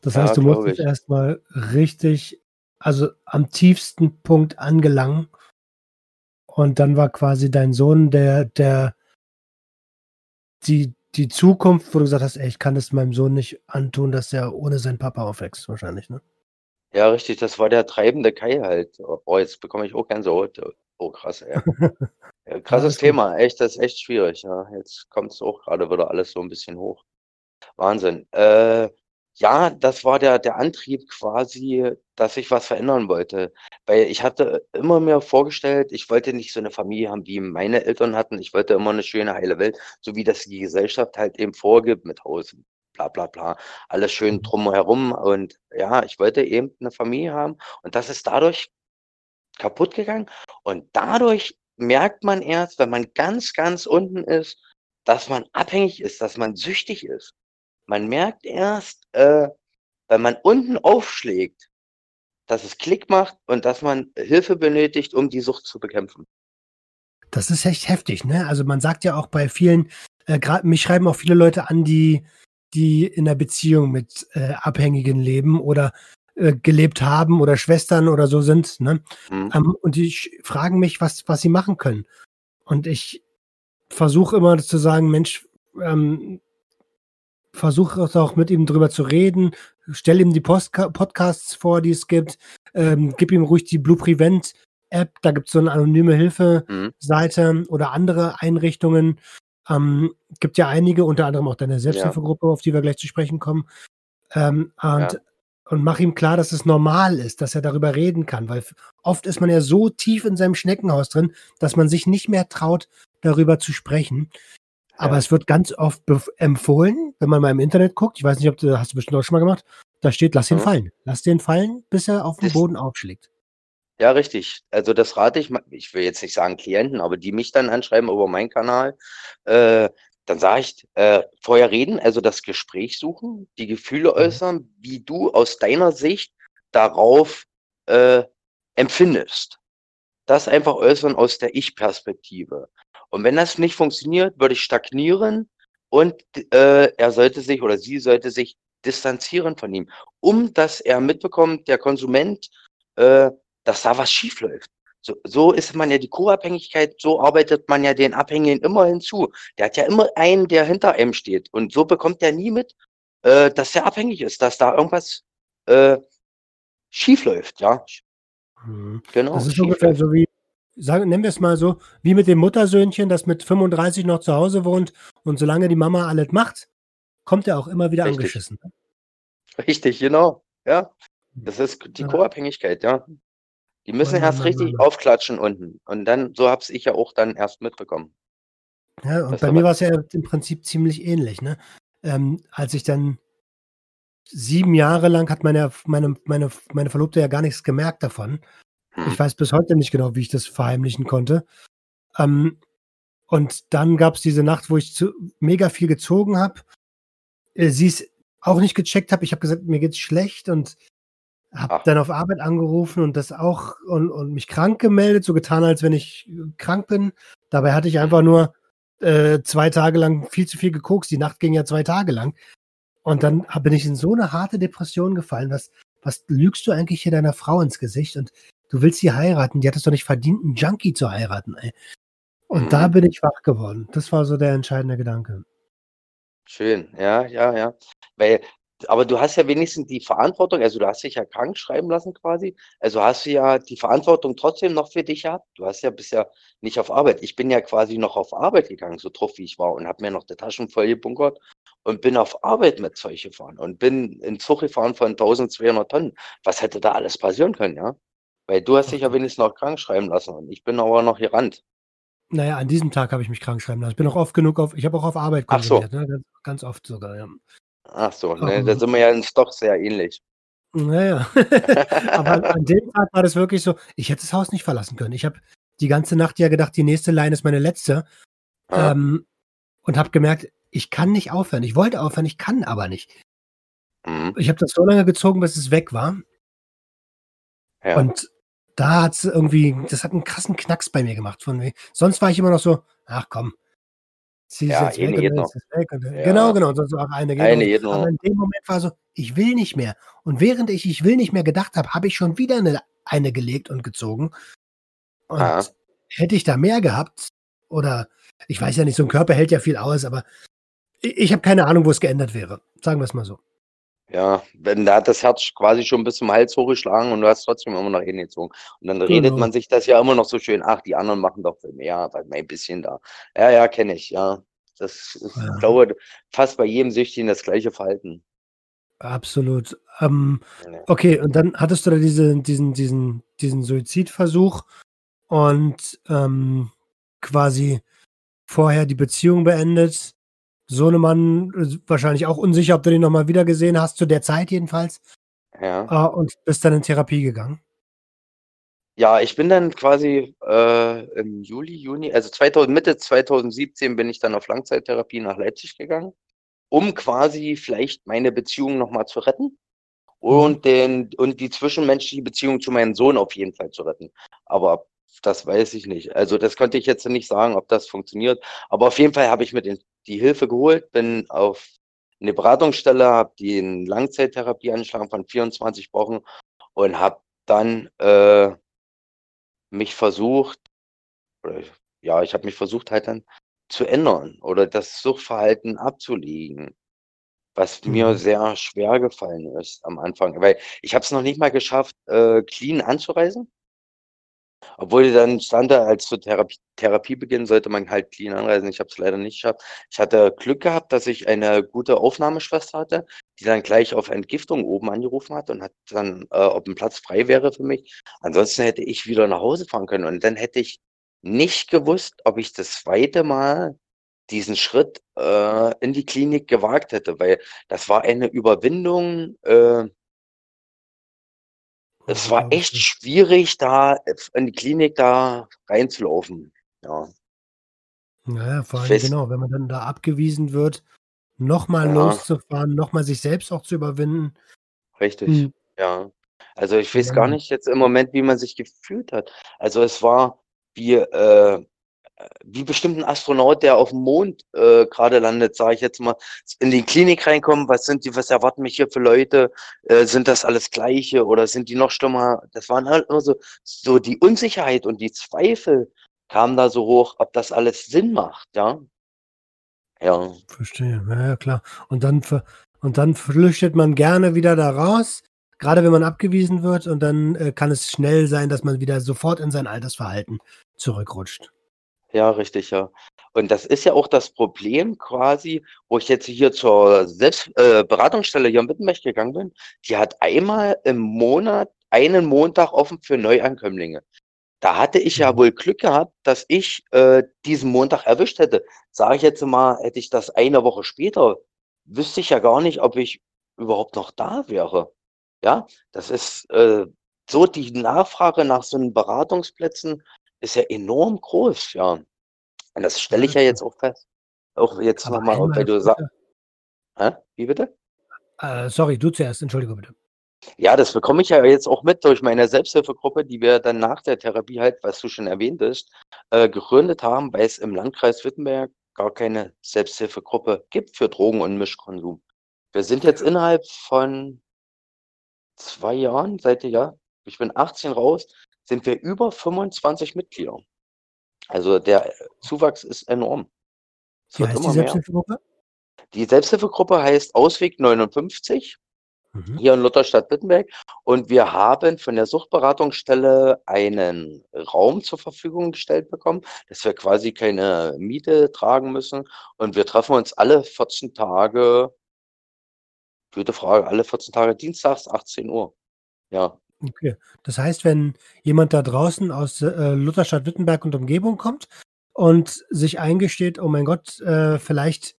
Das ja, heißt, du musst dich erstmal richtig, also am tiefsten Punkt angelangen. Und dann war quasi dein Sohn der, der, die, die Zukunft, wo du gesagt hast, ey, ich kann es meinem Sohn nicht antun, dass er ohne seinen Papa aufwächst, wahrscheinlich, ne? Ja, richtig, das war der treibende Kai halt. Oh, jetzt bekomme ich auch Gänsehaut. Oh, krass, ey. Ja, krasses ja, Thema, echt, das ist echt schwierig. Ja. Jetzt kommt es auch gerade wieder alles so ein bisschen hoch. Wahnsinn. Äh, ja, das war der, der Antrieb quasi, dass ich was verändern wollte. Weil ich hatte immer mir vorgestellt, ich wollte nicht so eine Familie haben, wie meine Eltern hatten. Ich wollte immer eine schöne, heile Welt, so wie das die Gesellschaft halt eben vorgibt mit Haus, bla bla bla. Alles schön mhm. drumherum. Und ja, ich wollte eben eine Familie haben. Und das ist dadurch kaputt gegangen. Und dadurch merkt man erst, wenn man ganz, ganz unten ist, dass man abhängig ist, dass man süchtig ist. Man merkt erst, äh, wenn man unten aufschlägt, dass es Klick macht und dass man Hilfe benötigt, um die Sucht zu bekämpfen. Das ist echt heftig, ne? Also man sagt ja auch bei vielen, äh, gerade mich schreiben auch viele Leute an, die, die in einer Beziehung mit äh, Abhängigen leben oder äh, gelebt haben oder Schwestern oder so sind. Ne? Mhm. Ähm, und die fragen mich, was, was sie machen können. Und ich versuche immer zu sagen, Mensch, ähm, versuche auch mit ihm drüber zu reden, stell ihm die Post Podcasts vor, die es gibt, ähm, gib ihm ruhig die Blue Prevent App, da gibt es so eine anonyme Hilfe-Seite mhm. oder andere Einrichtungen. Ähm, gibt ja einige, unter anderem auch deine Selbsthilfegruppe, ja. auf die wir gleich zu sprechen kommen. Ähm, und ja und mach ihm klar, dass es normal ist, dass er darüber reden kann, weil oft ist man ja so tief in seinem Schneckenhaus drin, dass man sich nicht mehr traut, darüber zu sprechen. Aber ja. es wird ganz oft empfohlen, wenn man mal im Internet guckt, ich weiß nicht, ob du, hast du bestimmt auch schon mal gemacht, da steht, lass ihn ja. fallen. Lass den fallen, bis er auf dem Boden aufschlägt. Ja, richtig. Also das rate ich, ich will jetzt nicht sagen Klienten, aber die mich dann anschreiben über meinen Kanal, äh, dann sage ich, äh, vorher reden, also das Gespräch suchen, die Gefühle mhm. äußern, wie du aus deiner Sicht darauf äh, empfindest. Das einfach äußern aus der Ich-Perspektive. Und wenn das nicht funktioniert, würde ich stagnieren und äh, er sollte sich oder sie sollte sich distanzieren von ihm, um dass er mitbekommt, der Konsument, äh, dass da was schief läuft. So, so ist man ja die Co-Abhängigkeit, so arbeitet man ja den Abhängigen immer hinzu. Der hat ja immer einen, der hinter einem steht. Und so bekommt er nie mit, äh, dass er abhängig ist, dass da irgendwas äh, schief läuft, ja. Mhm. Genau. Das ist ungefähr so wie, sagen, nennen wir es mal so, wie mit dem Muttersöhnchen, das mit 35 noch zu Hause wohnt und solange die Mama alles macht, kommt er auch immer wieder Richtig. angeschissen. Richtig, genau. Ja. Das ist die. Co-Abhängigkeit, ja. Die müssen erst richtig aufklatschen unten. Und dann, so hab's ich ja auch dann erst mitbekommen. Ja, und Das bei mir war es ja im Prinzip ziemlich ähnlich, ne? Ähm, als ich dann sieben Jahre lang hat meine, meine, meine, meine Verlobte ja gar nichts gemerkt davon. Hm. Ich weiß bis heute nicht genau, wie ich das verheimlichen konnte. Ähm, und dann gab es diese Nacht, wo ich zu, mega viel gezogen habe. Äh, sie es auch nicht gecheckt habe. Ich habe gesagt, mir geht's schlecht und habe dann auf Arbeit angerufen und das auch und, und mich krank gemeldet, so getan, als wenn ich äh, krank bin. Dabei hatte ich einfach nur äh, zwei Tage lang viel zu viel gekokst. Die Nacht ging ja zwei Tage lang. Und dann bin ich in so eine harte Depression gefallen. Was, was lügst du eigentlich hier deiner Frau ins Gesicht? Und du willst sie heiraten. Die hat es doch nicht verdient, einen Junkie zu heiraten, ey. Und Mhm. da bin ich wach geworden. Das war so der entscheidende Gedanke. Schön, ja, ja, ja. Weil, aber du hast ja wenigstens die Verantwortung, also du hast dich ja krank schreiben lassen quasi. Also hast du ja die Verantwortung trotzdem noch für dich gehabt. Du hast ja bisher nicht auf Arbeit. Ich bin ja quasi noch auf Arbeit gegangen, so drauf wie ich war, und habe mir noch die Taschen voll gebunkert und bin auf Arbeit mit Zeug gefahren und bin in Zug gefahren von 1200 Tonnen. Was hätte da alles passieren können, ja? Weil du hast dich ja wenigstens noch krank schreiben lassen und ich bin aber noch gerannt. Naja, an diesem Tag habe ich mich krank schreiben lassen. Ich bin auch oft genug auf, ich habe auch auf Arbeit Ach so. konsumiert, ne? ganz, ganz oft sogar, ja. Ach so, ne, Ähm. da sind wir ja uns doch sehr ähnlich. Naja. Aber an dem Tag war das wirklich so, ich hätte das Haus nicht verlassen können. Ich habe die ganze Nacht ja gedacht, die nächste Line ist meine letzte. Ja. Ähm, und habe gemerkt, ich kann nicht aufhören. Ich wollte aufhören, ich kann aber nicht. Mhm. Ich habe das so lange gezogen, bis es weg war. Ja. Und da hat es irgendwie, das hat einen krassen Knacks bei mir gemacht. Von, sonst war ich immer noch so, ach komm, es Ja, jetzt eine weg und ist weg. Und, Ja. Genau, genau. Und sonst auch eine geht Eine geht. Aber in dem Moment war so, ich will nicht mehr. Und während ich ich will nicht mehr gedacht habe, habe ich schon wieder eine, eine gelegt und gezogen. Und Ah. hätte ich da mehr gehabt, oder ich weiß ja nicht, so ein Körper hält ja viel aus, aber ich, ich habe keine Ahnung, wo es geändert wäre. Sagen wir es mal so. Ja, wenn da hat das Herz quasi schon bis zum Hals hochgeschlagen und du hast trotzdem immer noch hingezogen. Und dann redet Genau. man sich das ja immer noch so schön, ach, die anderen machen doch viel mehr, weil mein bisschen da. Ja, ja, kenne ich, ja. Das ist, Ja. ich glaube, fast bei jedem Süchtigen das gleiche Verhalten. Absolut. Ähm, Ja. okay, und dann hattest du da diese, diesen, diesen, diesen Suizidversuch und ähm, quasi vorher die Beziehung beendet. Sohnemann äh, wahrscheinlich auch unsicher, ob du den nochmal wieder gesehen hast, zu der Zeit jedenfalls. Ja. Äh, und bist dann in Therapie gegangen. Ja, ich bin dann quasi äh, im Juli, Juni, also 2000, Mitte 2017 bin ich dann auf Langzeittherapie nach Leipzig gegangen, um quasi vielleicht meine Beziehung nochmal zu retten und den und die zwischenmenschliche Beziehung zu meinem Sohn auf jeden Fall zu retten. Aber das weiß ich nicht. Also das konnte ich jetzt nicht sagen, ob das funktioniert. Aber auf jeden Fall habe ich mir den, die Hilfe geholt, bin auf eine Beratungsstelle, habe die in Langzeittherapie angeschlagen von 24 Wochen und habe dann äh, mich versucht, oder, ja, ich habe mich versucht halt dann zu ändern oder das Suchtverhalten abzulegen, was mir Mhm. sehr schwer gefallen ist am Anfang, weil ich habe es noch nicht mal geschafft, äh, clean anzureisen. Obwohl dann stand da, als zur Therapie, Therapiebeginn sollte man halt clean anreisen. Ich habe es leider nicht geschafft. Ich hatte Glück gehabt, dass ich eine gute Aufnahmeschwester hatte, die dann gleich auf Entgiftung oben angerufen hat und hat dann, äh, ob ein Platz frei wäre für mich. Ansonsten hätte ich wieder nach Hause fahren können und dann hätte ich nicht gewusst, ob ich das zweite Mal diesen Schritt äh, in die Klinik gewagt hätte, weil das war eine Überwindung. Äh, es war echt schwierig, da in die Klinik da reinzulaufen. Ja, Naja, vor allem genau, wenn man dann da abgewiesen wird, nochmal Ja. loszufahren, nochmal sich selbst auch zu überwinden. richtig. Hm. Ja. Also ich weiß gar Ja. nicht jetzt im Moment, wie man sich gefühlt hat. Also es war wie, äh, wie bestimmt ein Astronaut, der auf dem Mond äh, gerade landet, sage ich jetzt mal, in die Klinik reinkommen, was sind die, was erwarten mich hier für Leute? Äh, sind das alles gleiche oder sind die noch schlimmer? Das waren halt immer so, so die Unsicherheit und die Zweifel kamen da so hoch, ob das alles Sinn macht, ja. Ja, Verstehe, ja, ja, klar. Und dann, und dann flüchtet man gerne wieder da raus, gerade wenn man abgewiesen wird, und dann äh, kann es schnell sein, dass man wieder sofort in sein altes Verhalten zurückrutscht. Ja, richtig, ja. Und das ist ja auch das Problem quasi, wo ich jetzt hier zur Selbst äh, Beratungsstelle hier in Wittenberg gegangen bin. Die hat einmal im Monat einen Montag offen für Neuankömmlinge. Da hatte ich ja Mhm. wohl Glück gehabt, dass ich äh, diesen Montag erwischt hätte. Sage ich jetzt mal, hätte ich das eine Woche später, wüsste ich ja gar nicht, ob ich überhaupt noch da wäre. Ja, das ist äh, so, die Nachfrage nach so 'nen Beratungsplätzen ist ja enorm groß, ja. Und das stelle ich ja klar. jetzt auch fest. Auch jetzt Aber noch mal, einmal weil du sa bitte hä? Wie bitte? Äh, sorry, du zuerst, entschuldige bitte. Ja, das bekomme ich ja jetzt auch mit durch meine Selbsthilfegruppe, die wir dann nach der Therapie halt, was du schon erwähntest, äh, gegründet haben, weil es im Landkreis Wittenberg gar keine Selbsthilfegruppe gibt für Drogen und Mischkonsum. Wir sind jetzt innerhalb von 2 Jahren, seit ja, ich bin 18 raus, sind wir über 25 Mitglieder. Also, der Zuwachs ist enorm. Es Wie heißt die mehr. Selbsthilfegruppe? Die Selbsthilfegruppe heißt Ausweg 59 Mhm. hier in Lutherstadt-Wittenberg. Und wir haben von der Suchtberatungsstelle einen Raum zur Verfügung gestellt bekommen, dass wir quasi keine Miete tragen müssen. Und wir treffen uns alle 14 Tage gute Frage, alle 14 Tage dienstags 18 Uhr. Ja. Okay. Das heißt, wenn jemand da draußen aus, äh, Lutherstadt Wittenberg und Umgebung kommt und sich eingesteht: „Oh mein Gott, äh, vielleicht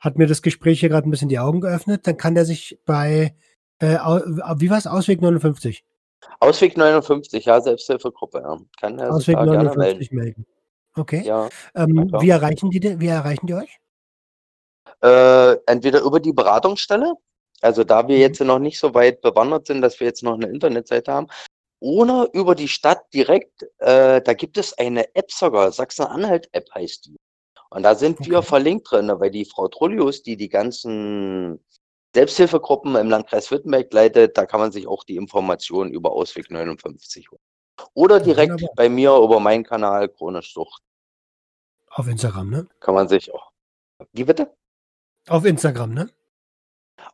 hat mir das Gespräch hier grad 'n bisschen die Augen geöffnet“, dann kann der sich bei, äh, wie war's? Ausweg 59? Ausweg 59, ja, Selbsthilfegruppe, ja. Kann er sich Ausweg da gerne melden. 59 melden. Okay. Ja, Ähm, wie erreichen die wie erreichen die euch? Äh, entweder über die Beratungsstelle, also da wir Mhm. jetzt noch nicht so weit bewandert sind, dass wir jetzt noch 'ne Internetseite haben, oder über die Stadt direkt. Äh, da gibt es eine App sogar, Sachsen-Anhalt-App heißt die. Und da sind wir Okay. verlinkt drin, weil die Frau Trullius, die die ganzen Selbsthilfegruppen im Landkreis Wittenberg leitet, da kann man sich auch die Informationen über Ausweg 59 holen. Oder direkt wunderbar. bei mir über meinen Kanal Chronisch Sucht. Auf Instagram, ne? Kann man sich auch wie bitte? Auf Instagram, ne?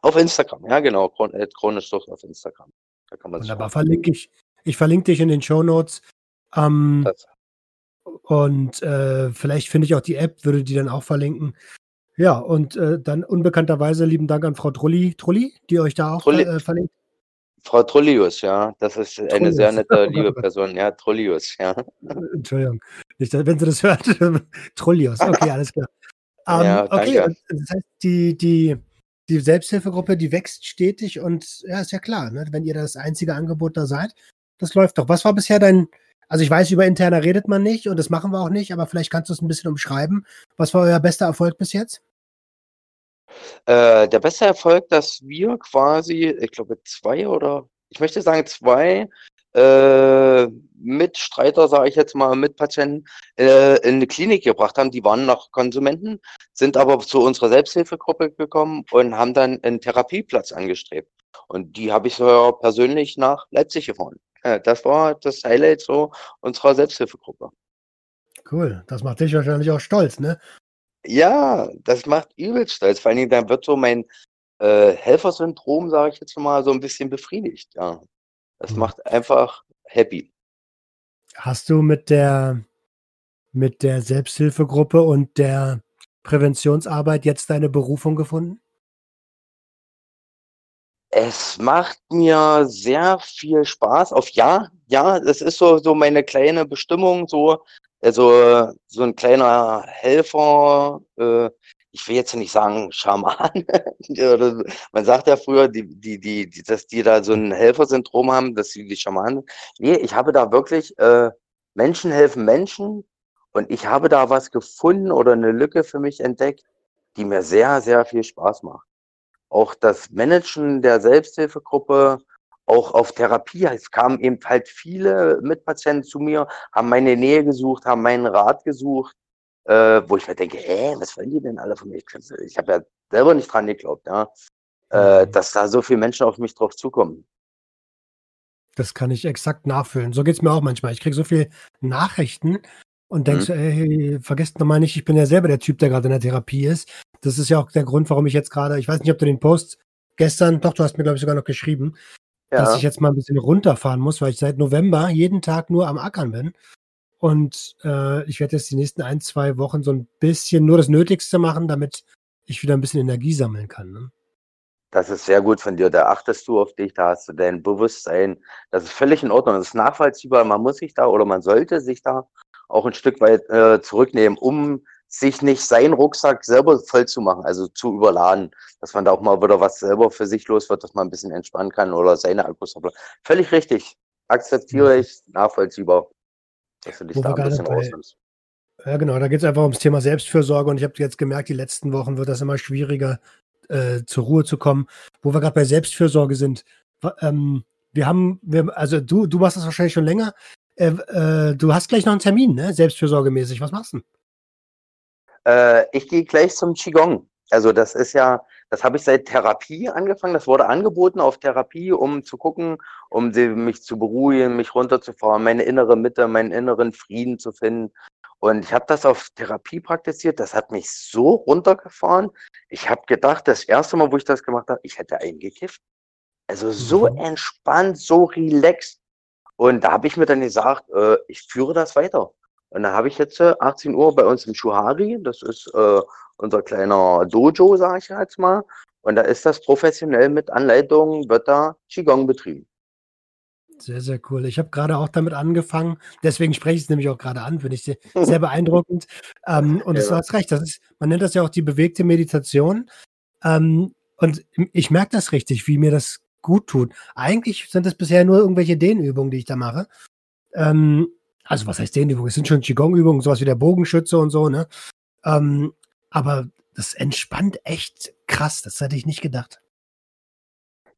Auf Instagram, ja genau, Sucht auf Instagram. Da kann man Wunderbar, verlinke ich. Ich verlinke dich in den Shownotes. Ähm, Das und, äh, vielleicht finde ich auch die App, würde die dann auch verlinken. Ja, und, äh, dann unbekannterweise lieben Dank an Frau Trulli Trulli, die euch da auch Trulli äh, verlinkt. Frau Trullius, ja, das ist eine Trullius. sehr nette, liebe. Person, ja, Trullius, ja. Äh, Entschuldigung. Dass wenn sie das hört. Trullius, okay, alles klar. Ähm, Ja, okay, das heißt, die die die Selbsthilfegruppe, die wächst stetig und ja, ist ja klar, ne, wenn ihr das einzige Angebot da seid, das läuft doch. Was war bisher dein also, ich weiß, über Interner redet man nicht und das machen wir auch nicht, aber vielleicht kannst du's 'n bisschen umschreiben. Was war euer bester Erfolg bis jetzt? Äh, der beste Erfolg, dass wir quasi, ich glaube 2 oder ich möchte sagen 2, äh, Mitstreiter, sage ich jetzt mal, Mitpatienten, äh, in 'ne Klinik gebracht haben. Die waren noch Konsumenten, sind aber zu unserer Selbsthilfegruppe gekommen und haben dann 'n Therapieplatz angestrebt. Und die habe ich sogar persönlich nach Leipzig gefahren. Äh, das war das Highlight so unserer Selbsthilfegruppe. Cool, das macht dich wahrscheinlich auch stolz, ne? Ja, das macht übelst stolz. Vor allen Dingen, da wird so mein, äh, Helfersyndrom, sage ich jetzt mal, so 'n bisschen befriedigt, ja. Das Mhm. macht einfach happy. Hast du mit der mit der Selbsthilfegruppe und der Präventionsarbeit jetzt deine Berufung gefunden? Es macht mir sehr viel Spaß auf ja, ja, es ist so so meine kleine Bestimmung so also, so 'n kleiner Helfer, äh, ich will jetzt nicht sagen Schamane. Man sagt ja früher, die die die dass die da so 'n Helfersyndrom haben, dass sie die Schamanen ne, ich habe da wirklich äh, Menschen helfen Menschen und ich habe da was gefunden oder 'ne Lücke für mich entdeckt, die mir sehr, sehr viel Spaß macht. Auch das Managen der Selbsthilfegruppe, auch auf Therapie. Es kamen eben halt viele Mitpatienten zu mir, haben meine Nähe gesucht, haben meinen Rat gesucht, äh, wo ich mir denke: „Hä, was wollen die denn alle von mir?“ Ich habe ja selber nicht dran geglaubt, ja, äh, Mhm. dass da so viele Menschen auf mich drauf zukommen. Das kann ich exakt nachfühlen. So geht's mir auch manchmal. Ich kriege so viel Nachrichten und denke Mhm. so: „Ey, vergesst noch mal nicht, ich bin ja selber der Typ, der grade in der Therapie ist.“ Das ist ja auch der Grund, warum ich jetzt grade ich weiß nicht, ob du den Post gestern doch, du hast mir, glaube ich, sogar noch geschrieben, dass ich Ja. jetzt mal 'n bisschen runterfahren muss, weil ich seit November jeden Tag nur am Ackern bin Und äh, ich werde jetzt die nächsten ein, zwei Wochen so ein bisschen nur das Nötigste machen, damit ich wieder ein bisschen Energie sammeln kann. Ne? Das ist sehr gut von dir. Da achtest du auf dich, da hast du dein Bewusstsein. Das ist völlig in Ordnung. Das ist nachvollziehbar. Man muss sich da oder man sollte sich da auch ein Stück weit äh, zurücknehmen, um sich nicht seinen Rucksack selber voll zu machen, also zu überladen, dass man da auch mal wieder was selber für sich los wird, dass man ein bisschen entspannen kann oder seine Akkus Völlig richtig. Akzeptiere mhm. ich, nachvollziehbar, dass du dich Wo da ein bisschen rausnimmst. Ja, genau, da geht es einfach ums Thema Selbstfürsorge und ich habe jetzt gemerkt, die letzten Wochen wird das immer schwieriger, äh, zur Ruhe zu kommen. Wo wir gerade bei Selbstfürsorge sind, ähm, wir haben, wir, also du, du machst das wahrscheinlich schon länger. Äh, äh, du hast gleich noch einen Termin, ne? Selbstfürsorgemäßig. Was machst du? Äh, ich gehe gleich zum Qigong. Also das ist ja, das habe ich seit Therapie angefangen. Das wurde angeboten auf Therapie, um zu gucken, um mich zu beruhigen, mich runterzufahren, meine innere Mitte, meinen inneren Frieden zu finden. Und ich habe das auf Therapie praktiziert. Das hat mich so runtergefahren. Ich habe gedacht, das erste Mal, wo ich das gemacht habe, ich hätte eingekifft. Also so mhm. entspannt, so relaxed. Und da habe ich mir dann gesagt, äh, ich führe das weiter. Und da habe ich jetzt äh, 18 Uhr bei uns im Schuhari, das ist äh, unser kleiner Dojo, sage ich jetzt mal. Und da ist das professionell mit Anleitung, wird da Qigong betrieben. Sehr, sehr cool. Ich habe gerade auch damit angefangen. Deswegen spreche ich es nämlich auch gerade an, finde ich sehr, sehr beeindruckend. Ähm, und ja. du hast recht, das ist, man nennt das ja auch die bewegte Meditation. Ähm, und ich merke das richtig, wie mir das gut tut. Eigentlich sind es bisher nur irgendwelche Dehnübungen, die ich da mache. Ähm, also was heißt Dehnübungen? Es sind schon Qigong-Übungen, sowas wie der Bogenschütze und so, ne? Ähm, aber das entspannt echt krass. Das hätte ich nicht gedacht.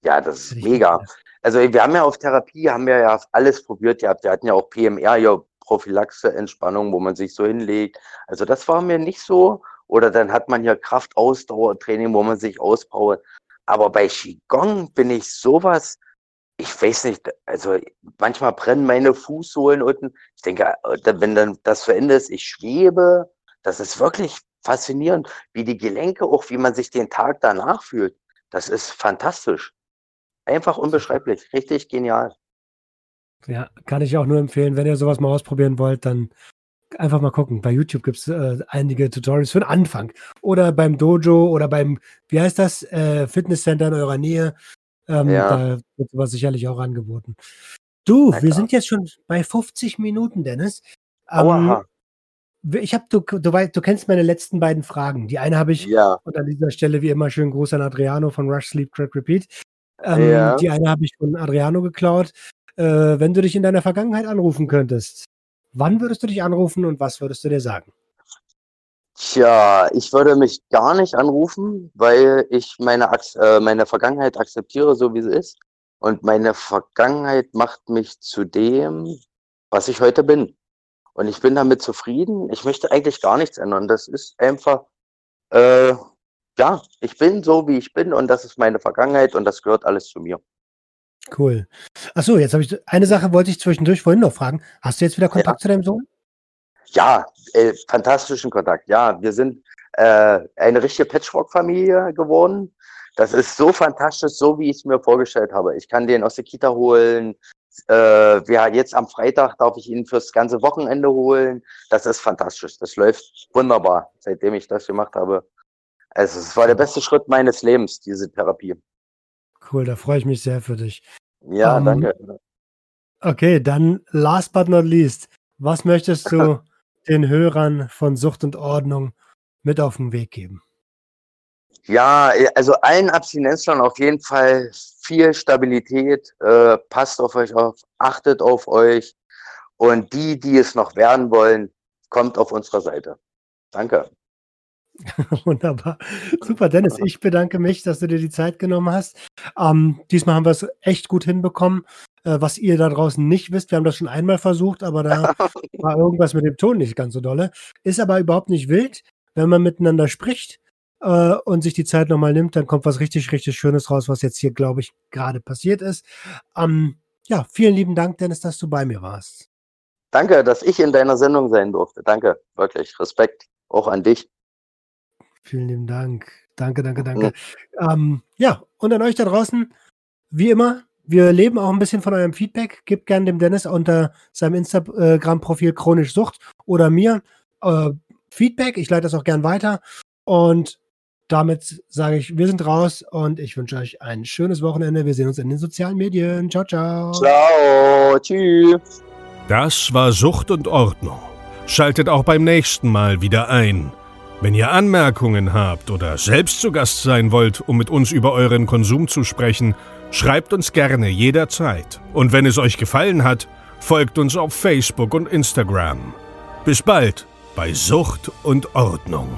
Ja, das ist mega. Also wir haben ja auf Therapie, haben wir ja alles probiert gehabt. Wir hatten ja auch PMR, ja Prophylaxe, Entspannung, wo man sich so hinlegt. Also das war mir nicht so. Oder dann hat man ja Kraftausdauertraining, wo man sich auspowert. Aber bei Qigong bin ich sowas, ich weiß nicht, also manchmal brennen meine Fußsohlen unten. Ich denke, wenn dann das zu Ende ist, ich schwebe. Das ist wirklich faszinierend, wie die Gelenke, auch wie man sich den Tag danach fühlt. Das ist fantastisch. Einfach unbeschreiblich. Richtig genial. Ja, kann ich auch nur empfehlen. Wenn ihr sowas mal ausprobieren wollt, dann einfach mal gucken. Bei YouTube gibt es äh, einige Tutorials für den Anfang. Oder beim Dojo oder beim, wie heißt das, äh, Fitnesscenter in eurer Nähe. Ähm, ja. Da wird sowas sicherlich auch angeboten. Du, wir sind jetzt schon bei 50 Minuten, Dennis. Ähm, ich habe, du, du, weißt, du kennst meine letzten beiden Fragen. Die eine habe ich, ja. und an dieser Stelle wie immer schön Gruß an Adriano von Rush Sleep Crack Repeat. Ähm, ja. Die eine habe ich von Adriano geklaut. Äh, wenn du dich in deiner Vergangenheit anrufen könntest, wann würdest du dich anrufen und was würdest du dir sagen? Tja, ich würde mich gar nicht anrufen, weil ich meine, äh, meine Vergangenheit akzeptiere, so wie sie ist. Und meine Vergangenheit macht mich zu dem, was ich heute bin. Und ich bin damit zufrieden. Ich möchte eigentlich gar nichts ändern. Das ist einfach, äh, ja, ich bin so, wie ich bin und das ist meine Vergangenheit und das gehört alles zu mir. Cool. Achso, jetzt habe ich eine Sache wollte ich zwischendurch vorhin noch fragen. Hast du jetzt wieder Kontakt ja. zu deinem Sohn? Ja, äh, fantastischen Kontakt. Ja, wir sind äh, eine richtige Patchwork-Familie geworden. Das ist so fantastisch, so wie ich es mir vorgestellt habe. Ich kann den aus der Kita holen. Äh, ja, jetzt am Freitag darf ich ihn fürs ganze Wochenende holen. Das ist fantastisch. Das läuft wunderbar, seitdem ich das gemacht habe. Also es war der beste Schritt meines Lebens, diese Therapie. Cool, da freue ich mich sehr für dich. Ja, um, ähm, danke. Okay, dann last but not least, was möchtest du den Hörern von Sucht und Ordnung mit auf den Weg geben? Ja, also allen Abstinenzlern auf jeden Fall viel Stabilität, äh, passt auf euch auf, achtet auf euch und die, die es noch werden wollen, kommt auf unsere Seite. Danke. Wunderbar. Super, Dennis. Ich bedanke mich, dass du dir die Zeit genommen hast. Ähm, diesmal haben wir es echt gut hinbekommen. Äh, was ihr da draußen nicht wisst, wir haben das schon einmal versucht, aber da war irgendwas mit dem Ton nicht ganz so dolle. Ist aber überhaupt nicht wild, wenn man miteinander spricht äh, und sich die Zeit nochmal nimmt, dann kommt was richtig, richtig Schönes raus, was jetzt hier, glaube ich, gerade passiert ist. Ähm, ja, vielen lieben Dank, Dennis, dass du bei mir warst. Danke, dass ich in deiner Sendung sein durfte. Danke, wirklich. Respekt auch an dich. Vielen lieben Dank. Danke, danke, danke. Ja. Ähm, ja, und an euch da draußen, wie immer, wir leben auch ein bisschen von eurem Feedback. Gebt gerne dem Dennis unter seinem Instagram-Profil Chronisch Sucht oder mir äh, Feedback. Ich leite das auch gern weiter. Und damit sage ich, wir sind raus und ich wünsche euch ein schönes Wochenende. Wir sehen uns in den sozialen Medien. Ciao, ciao. Ciao. Tschüss. Das war Sucht und Ordnung. Schaltet auch beim nächsten Mal wieder ein. Wenn ihr Anmerkungen habt oder selbst zu Gast sein wollt, um mit uns über euren Konsum zu sprechen, schreibt uns gerne jederzeit. Und wenn es euch gefallen hat, folgt uns auf Facebook und Instagram. Bis bald bei Sucht und Ordnung.